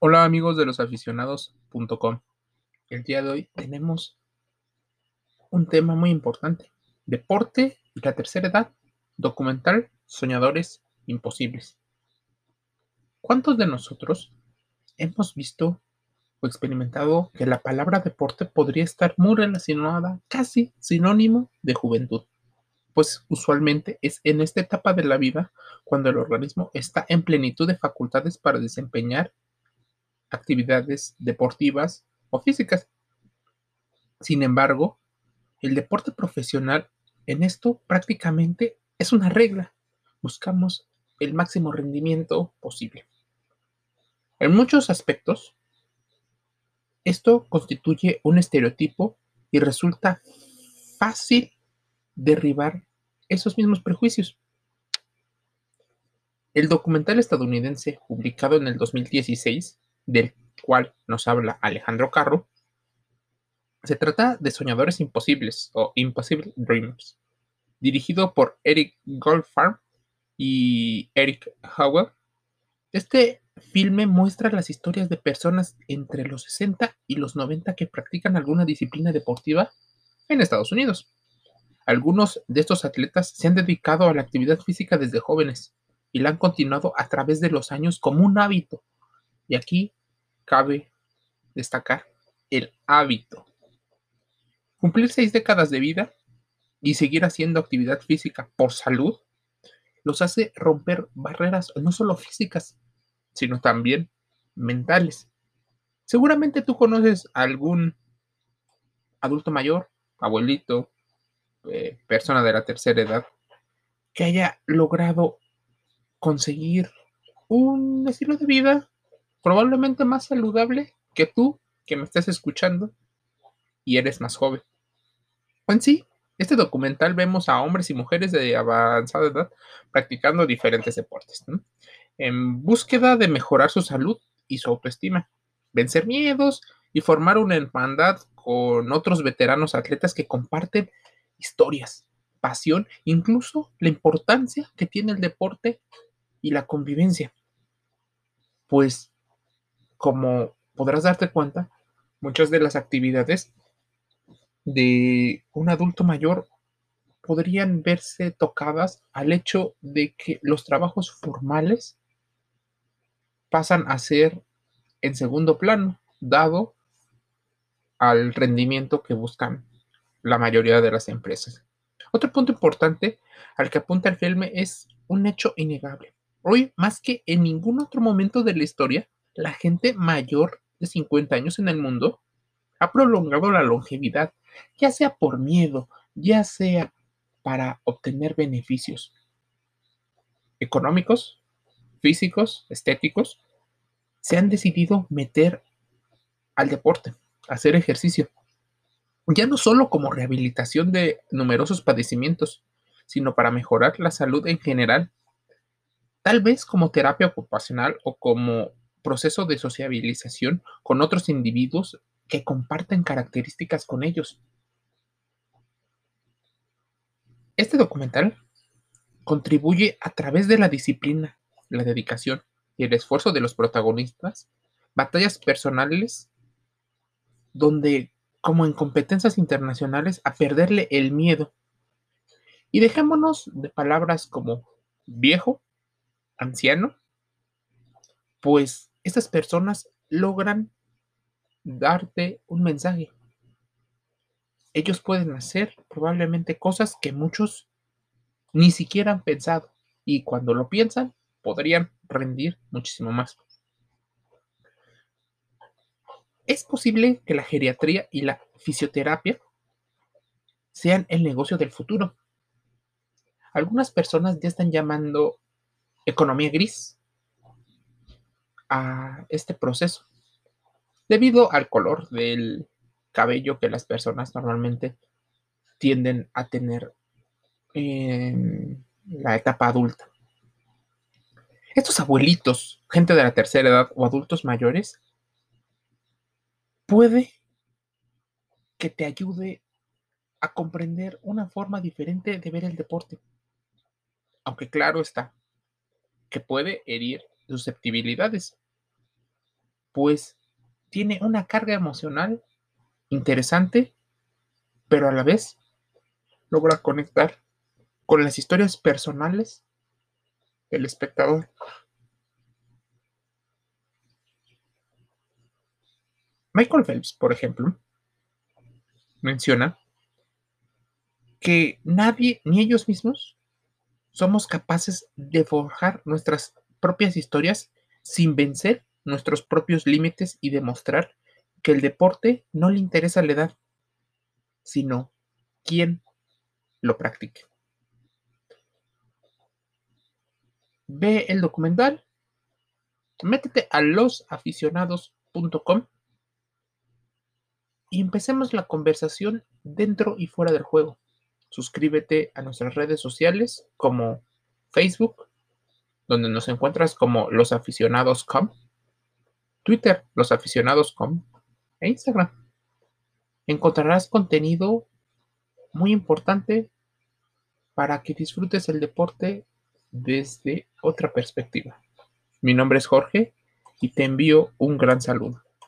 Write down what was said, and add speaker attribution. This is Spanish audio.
Speaker 1: Hola amigos de los aficionados.com. El día de hoy tenemos un tema muy importante. Deporte y la tercera edad. Documental Soñadores Imposibles. ¿Cuántos de nosotros hemos visto o experimentado que la palabra deporte podría estar muy relacionada, casi sinónimo de juventud? Pues usualmente es en esta etapa de la vida cuando el organismo está en plenitud de facultades para desempeñar actividades deportivas o físicas. Sin embargo, el deporte profesional en esto prácticamente es una regla. Buscamos el máximo rendimiento posible. En muchos aspectos, esto constituye un estereotipo y resulta fácil derribar esos mismos prejuicios. El documental estadounidense publicado en el 2016 del cual nos habla Alejandro Carro, se trata de Soñadores Imposibles o Impossible Dreamers, dirigido por Eric Goldfarb y Eric Howell. Este filme muestra las historias de personas entre los 60 y los 90 que practican alguna disciplina deportiva en Estados Unidos. Algunos de estos atletas se han dedicado a la actividad física desde jóvenes y la han continuado a través de los años como un hábito. Y aquí cabe destacar el hábito. Cumplir seis décadas de vida y seguir haciendo actividad física por salud los hace romper barreras no solo físicas, sino también mentales. Seguramente tú conoces a algún adulto mayor, abuelito, eh, persona de la tercera edad, que haya logrado conseguir un estilo de vida probablemente más saludable que tú que me estés escuchando y eres más joven. En sí, este documental vemos a hombres y mujeres de avanzada edad practicando diferentes deportes, en búsqueda de mejorar su salud y su autoestima, vencer miedos y formar una hermandad con otros veteranos atletas que comparten historias, pasión, incluso la importancia que tiene el deporte y la convivencia. Pues como podrás darte cuenta, muchas de las actividades de un adulto mayor podrían verse tocadas al hecho de que los trabajos formales pasan a ser en segundo plano, dado al rendimiento que buscan la mayoría de las empresas. Otro punto importante al que apunta el filme es un hecho innegable. Hoy, más que en ningún otro momento de la historia, la gente mayor de 50 años en el mundo ha prolongado la longevidad, ya sea por miedo, ya sea para obtener beneficios económicos, físicos, estéticos, se han decidido meter al deporte, hacer ejercicio, ya no solo como rehabilitación de numerosos padecimientos, sino para mejorar la salud en general, tal vez como terapia ocupacional o como proceso de sociabilización con otros individuos que comparten características con ellos. Este documental contribuye a través de la disciplina, la dedicación y el esfuerzo de los protagonistas, batallas personales donde, como en competencias internacionales, a perderle el miedo. Y dejémonos de palabras como viejo, anciano, pues estas personas logran darte un mensaje. Ellos pueden hacer probablemente cosas que muchos ni siquiera han pensado y cuando lo piensan podrían rendir muchísimo más. Es posible que la geriatría y la fisioterapia sean el negocio del futuro. Algunas personas ya están llamando economía gris a este proceso debido al color del cabello que las personas normalmente tienden a tener en la etapa adulta. Estos abuelitos, gente de la tercera edad o adultos mayores, puede que te ayude a comprender una forma diferente de ver el deporte. Aunque claro está que puede herir susceptibilidades pues tiene una carga emocional interesante, pero a la vez logra conectar con las historias personales del espectador. Michael Phelps, por ejemplo, menciona que nadie, ni ellos mismos, somos capaces de forjar nuestras propias historias sin vencer nuestros propios límites y demostrar que el deporte no le interesa la edad, sino quién lo practique. Ve el documental, métete a losaficionados.com y empecemos la conversación dentro y fuera del juego. Suscríbete a nuestras redes sociales como Facebook, donde nos encuentras como losaficionados.com, Twitter, losaficionados.com e Instagram. Encontrarás contenido muy importante para que disfrutes el deporte desde otra perspectiva. Mi nombre es Jorge y te envío un gran saludo.